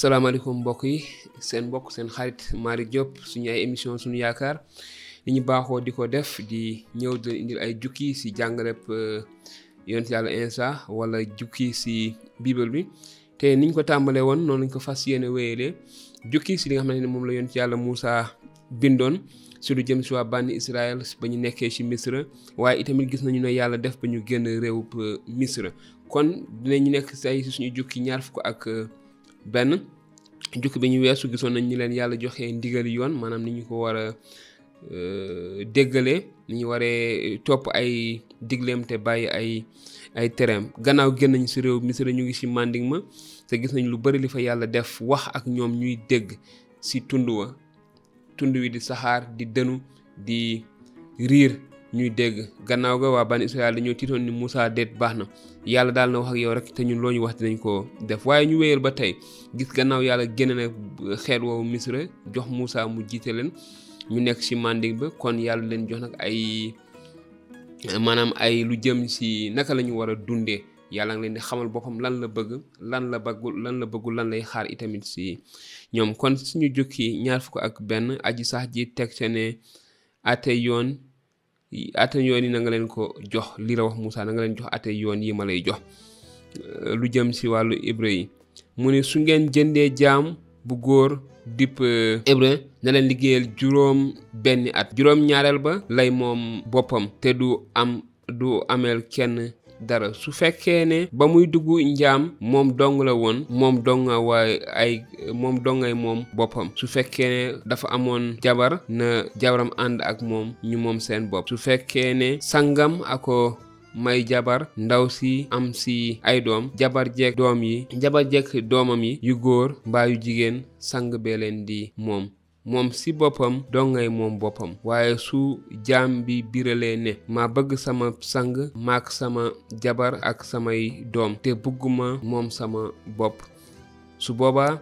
salaamaaleykum mbokk yi seen mbokk seen xarit Malick Diop suñu ay émission suñu yaakaar li ñu baaxoo di ko def di ñëw di indil ay jukki si jàngaleb euh, yonent yàlla Insa wala jukki si bible bi te niñ ko tàmbalee woon noonu lañ ko fas yéene wéyalee jukki si li nga xamante ne moom la yonent yàlla Moussa bindoon si lu jëm si waa bànni Israël ba ñu nekkee ci Misra waaye itamit gis nañu ne yàlla def ba ñu génn réewub euh, Misra kon dinañu nekk say si suñu jukki ñaar fukk ak euh, benn jukki bi ñu weesu gisoon nañ ñu leen yàlla joxee ndigal yoon maanaam ni ñu ko war a euh, déggale ni ñu waree topp ay digleem te bàyyi ay ay tereem gannaaw génn nañ si réew Misra ñu ngi si manding ma te gis nañ lu bari li fa yàlla def wax ak ñoom ñuy dégg si tund wa tund wi di saxaar di dënu di riir ñuy dégg gannaaw ga waa ban Israël dañoo tiitoon ni Moussa déet baax na yàlla daal na wax ak yow rek te ñun loo ñu wax dinañ ko def waaye ñu wéyal ba tey gis gannaaw yàlla génne na xeet woowu Misra jox Moussa mu jiite leen ñu nekk ci manding ba kon yàlla leen jox nag ay maanaam ay lu jëm ci naka la ñu war a dundee yàlla ngi leen di xamal boppam lan la bëgg lan la bëggul lan la bëggul lan lay xaar itamit si ñoom kon suñu jukki ñaar fukk ak benn aji sax ji teg ca ne ate yoon ate yoon yi na nga leen ko jox lii la wax Moussa na nga leen jox ate yoon yi ma lay jox euh, lu jëm si wàllu hébreu yi mu ne su ngeen jëndee jaam bu góor dipp euh, hébreu na leen liggéeyal juróom benni at juróom ñaareel ba lay moom boppam te du am du ameel kenn dara su fekkee ne ba muy dugg njaam moom dong la woon moom dong a waay ay moom dongay moom boppam su fekkee ne dafa amoon jabar na jabaram ànd ak moom ñu moom seen bopp su fekkee ne sangam ako may jabar ndaw si am si ay doom jabar jeeg doom yi jabar jeeg doomam yi yu góor mbaa yu jigéen sang bee leen di moom moom si boppam dongay moom boppam waaye su jaam bi biralee ne ma bëgg sama sang maak sama jabar ak samay doom te bëgguma moom sama bopp su boobaa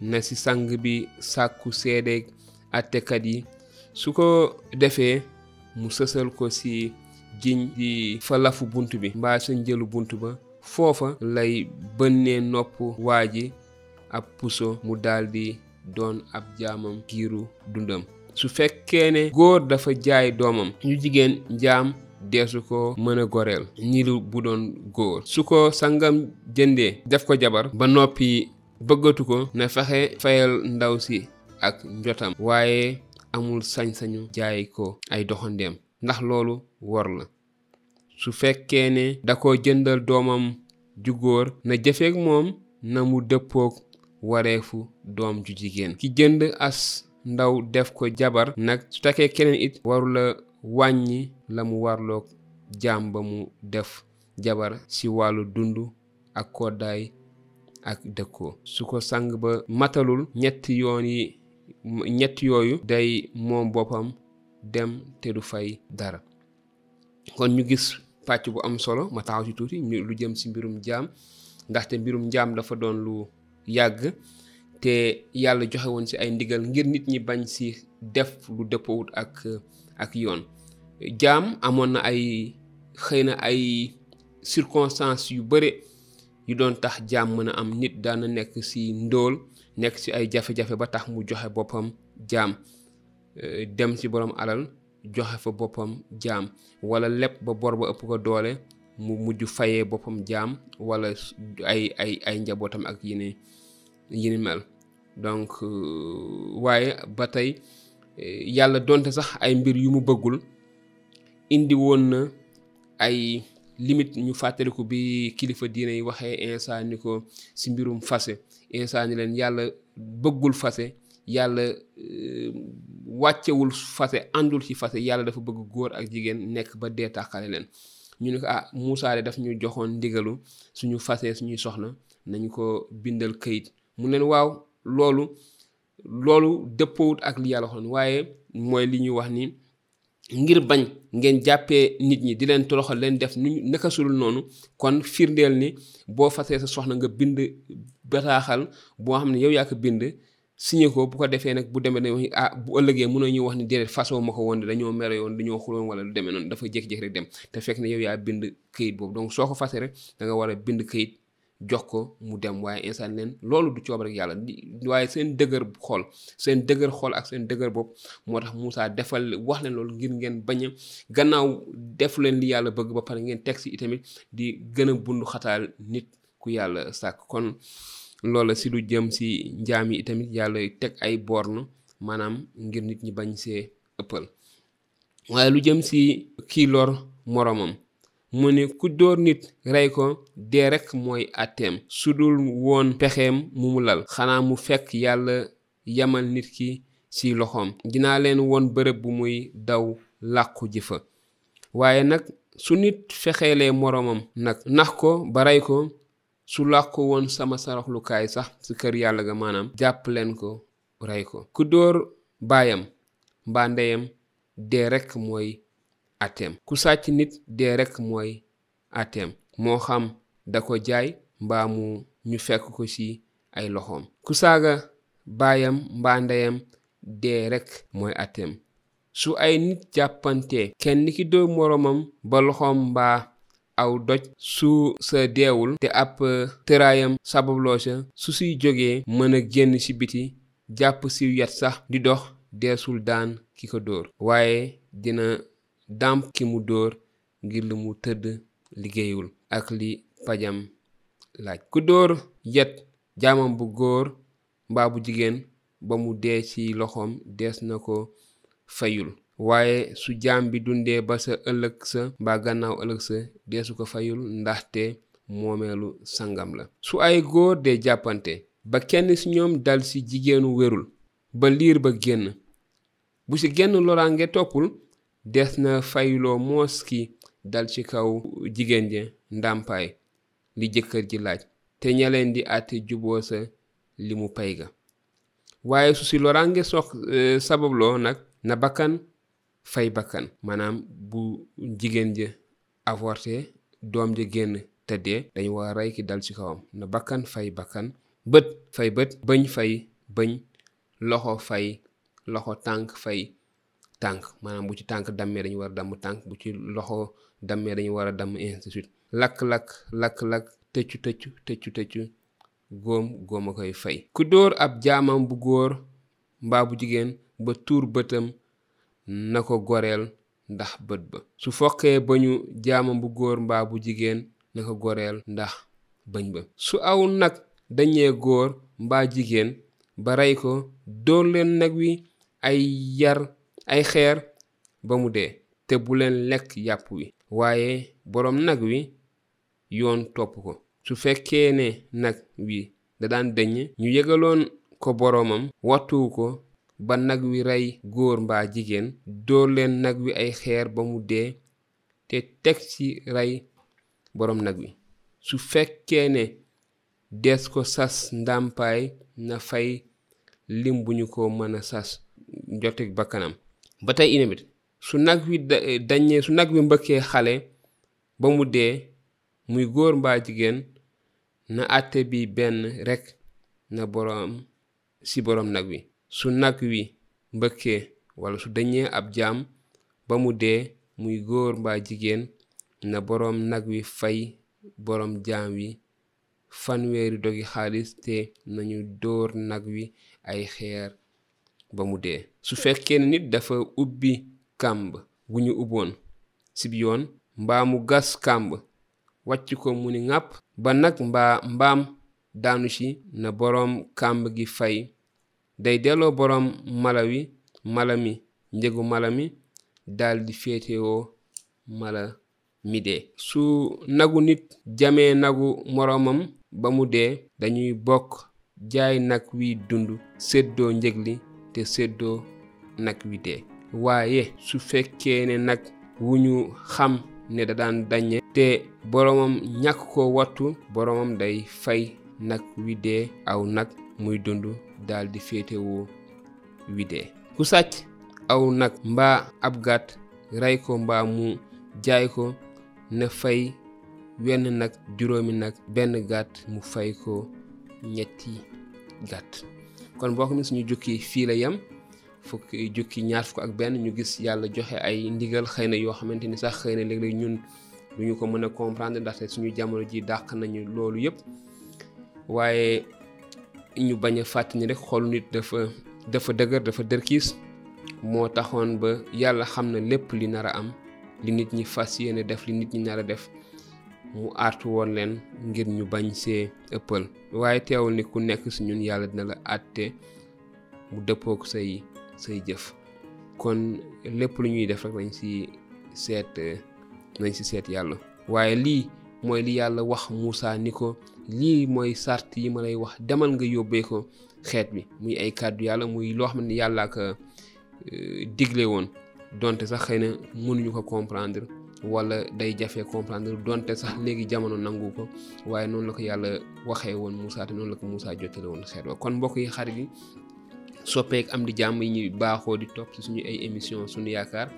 na si sang bi sàkku seede àttekat yi su ko defee mu sësal ko si jiñ di fa lafu bunt bi mbaa sa njëlu bunt ba foofa lay bënnee nopp waa ji ab puso mu daldi doon ab jaamam giiru dundam su fekkee ne góor dafa jaay doomam ñu jigéen njaam deesu ko mën a goreel ni lu bu doon góor su ko sangam jëndee def ko jabar ba noppi bëggatu ko na fexe fayal ndaw si ak njotam waaye amul sañ-sañu jaay ko ay doxandeem ndax loolu wor la su fekkee ne da ko jëndal doomam ju góor na jëfeek moom na mu dëppook wareefu doom ju jigéen ki jënd as ndaw def ko jabar nag su takkee keneen it warula wàññi la mu warlook jaam ba mu def jabar ci wàllu dund ak koddaay ak dëkkoo su ko sang ba matalul ñetti yoon yi ñetti yooyu day moom boppam dem te du fay dara kon ñu gis pàcc bu am solo ma taxaw ci tuuti ñu lu jëm si mbirum jaam ndaxte mbirum jaam dafa doon lu yàgg te yàlla joxe woon si ay ndigal ngir nit ñi bañ si def lu dëppawut ak ak yoon jaam amoon na ay xëy na ay circonstances yu bare yu doon tax jaam mën a am nit daana nekk si ndóol nekk si ay jafe-jafe ba tax mu joxe boppam jaam euh, dem si borom alal joxe fa boppam jaam wala leb ba bor ba ëpp ko doole mu mujj fayee boppam jaam wala ay ay ay njabootam ak yi ni yi ni mel donc euh, waaye ba tey euh, yàlla donte sax ay mbir yu mu bëggul indi woon na ay limite ñu fàttaliku bi kilifa diine yi waxee Insa ni ko si mbirum fase Insa ni leen yàlla bëggul fase yàlla euh, wàccewul fase àndul ci fase yàlla dafa bëgg góor ak jigéen nekk ba dee tàqale leen ñu ne ko ah Moussa de daf ñu joxoon ndigalu suñu fase suñuy soxna nañu ko bindal kayit mu leen waaw loolu loolu dëppoowut ak li yàlla xoon waaye mooy li ñuy wax ni ngir bañ ngeen jàppee nit ñi di leen toroxal leen def nu naka sulul noonu kon firndeel ni boo fasee sa soxna nga bind bataaxal boo xam ne yow yaa ko bind signé ko bu ko defee nag bu demee dañuy ah bu ëllëgee mën nañu wax ni déedéet façon ma ko woon dañoo mere yoon dañoo xuloon wala lu demee noonu dafa jékki-jékki rek dem te fekk ne yow yaa bind këyit boobu donc soo ko fasee rek da nga war a bind këyit jox ko mu dem waaye insaan leen loolu du coob rek yàlla waaye seen dëgër xool seen dëgër xool ak seen dëgër bopp moo tax Moussa defal wax leen loolu ngir ngeen bañ a gannaaw def leen li yàlla bëgg ba pare ngeen teg si itamit di gën a bundu xataal nit ku yàlla sàkk kon loola si lu jëm si njaam yi itamit yàlla teg ay borne maanaam ngir nit ñi bañ see ëppal waaye lu jëm si kii lor moroomam mu ne ku dóor nit rey ko dee rekk mooy àtteem su dul woon pexeem mu mu lal xanaa mu fekk yàlla yamal nit ki ci loxoom dinaa leen woon bërëb bu muy daw làqu ji fa waaye nag su nit fexeelee moroomam nag nax ko ba rey ko su làqu woon sama saraxlukaay sax ci kër yàlla ga maanaam jàpp leen ko rey ko ku dóor baayam mbaa ndeyam dee rekk mooy àtteem ku sàcc nit dee rekk mooy àtteem moo xam da ko jaay mbaa mu ñu fekk ko ci ay loxoom ku saaga baayam mbaa ndeyam dee rekk mooy àtteem su ay nit jàppantee kenn ki dóor moroomam ba loxoom mbaa aw doj su sa deewul te ab euh, tëraayam sababloo sa su siy jógee mën a génn ci biti jàpp siw yat sax di dox deesul daan ki ko dóor waaye dina dàmp ki mu dóor ngir lu mu tëdd liggéeyul ak li pajam laaj ku dóor yat jaamam bu góor mbaa bu jigéen ba mu dee ci loxoom dees na ko fayul waaye su jaam bi dundee ba sa ëllëg sa mbaa gannaaw ëllëg sa deesu ko fayul ndaxte moomeelu sangam la su ay góor dee jàppante ba kenn ci ñoom dal ci jigéenu wérul ba liir ba génn bu ci genn loraange toppul des na fayloo moos ki dal ci kaw jigéen ja ndàmpaay li jëkkër ji laaj te ña leen di àtte juboo sa li mu pay ga waaye su si loraange sox eh, sababloo nag na bakkan fay bakkan maanaam bu jigéen ja avorté doom ja génn te dee dañu war a rey ki dal ci kawam na bakkan fay bakkan bët fay bët bëñ fay bëñ loxo fay loxo tànk fay tànk maanaam bu ci tànk dammee dañu war a damm tànk bu ci loxo dammee dañu war a damm ainsi de suite lakk-lakk lakk-lakk tëccu tëccu tëccu tëccu góom góom a koy fay ku dóor ab jaamam bu góor mbaa bu jigéen ba tuur bëtam na ko goreel ndax bët ba su foqee ba ñu jaamam bu góor mbaa bu jigéen na ko goreel ndax bëñ ba su aw nag dañee góor mbaa jigéen ba rey ko dóor leen nag wi ay yar ay xeer ba mu dee te bu leen lekk yàpp wi waaye boroom nag wi yoon topp ko su fekkee ne nag wi da daan dëñ ñu yëgaloon ko boroomam wattuwu ko ba nag wi rey góor mbaa jigéen dóor leen nag wi ay xeer ba mu dee te teg ci rey boroom nag wi su fekkee ne dees ko sas ndàmpaay na fay lim bu ñu ko mën a sas jote bakkanam ba tey inamit su nag wi dañee su nag wi mbëkkee xale ba mu dee muy góor mbaa jigéen na àtte bi benn rekk na boroom ci boroom nag wi su nag wi mbëkkee walla su dañee ab jaam ba mu dee muy góor mbaa jigéen na boroom nag wi fay boroom jaam wi fanweeri dogi xaalis te nañu dóor nag wi ay xeer ba mu dee su fekkee nit dafa ubbi kàmb gu ñu uboon sib yoon mbaa mu gas kàmb wàcc ko mu ni ŋàpp ba nag mbaa mbaam daanu ci na boroom kàmb gi fay day delloo boroom mala wi mala mi njëgu mala mi daldi féetewoo mala mi dee su nagu nit jamee nagu moroomam ba mu dee dañuy bokk jaay nag wi dund séddoo njëg li te séddoo nag wi dee waaye su fekkee ne nag wu ñu xam ne da daan dañe te boroomam ñàkk ko wattu boroomam day fay nag wi dee aw nag muy dund daldi féetewoo wi dee ku sàcc aw nag mbaa ab gàtt rey ko mbaa mu jaay ko na fay wenn nag juróomi nag benn gàtt mu fay ko ñetti gàtt kon boo ko mi suñu jukki fii la yem fukki jukki ñaar fukk ak benn ñu gis yàlla joxe ay ndigal xëy na yoo xamante ni sax xëy na léeg-léeg ñun du ñu ko mën a comprendre ndaxte suñu jamono ji dàq nañu loolu yëpp waaye ñu bañ a fàtt ni rek xolu nit dafa dafa dëgër dafa dërkiis moo taxoon ba yàlla xam na lépp li nar a am li nit ñi fas yéene def li nit ñi nar a def mu artu woon leen ngir ñu bañ see ëppal waaye teewul ni ku nekk si ñun yàlla dina la àtte mu dëppook say say jëf kon lépp lu ñuy def rek nañ si seet nañ si seet yàlla waaye lii mooy li yàlla wax Moussa ni ko lii mooy sart yi ma lay wax demal nga yóbbee ko xeet bi muy ay kàddu yàlla muy loo xam ne yàlla ak euh, digle woon donte sax xëy na mënuñu ko comprendre wala day jafe comprendre donte sax léegi jamono nangu ko waaye noonu la ko yàlla waxee woon Moussa te noonu la ko Moussa jottale woon xeet wa kon mbokk yi xarit yi soppeek am di jàmm yi ñuy baaxoo di topp ci suñu ay émission suñu yaakaar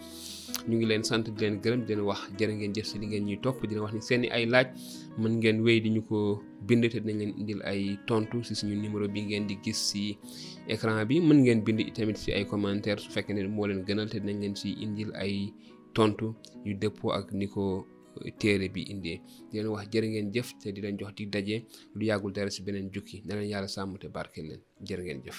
ñu ngi leen sant di leen gërëm di leen wax jërë ngeen jëf si li ngeen ñuy topp di leen wax ni seeni ay laaj mën ngeen wéy di ñu ko bind te dinañ leen indil ay tontu si suñu numéro bi ngeen di gis si écran bi mën ngeen bind tamit si ay commentaire su fekkee ne moo leen gënal te dinañ leen si indil ay tontu yu dëppoo ak ni ko euh, téere bi indee di leen wax jërë ngeen jëf te di leen jox di daje lu yàggul dara si beneen jukki na leen yàlla sàmm te barkeel leen jërë ngeen jëf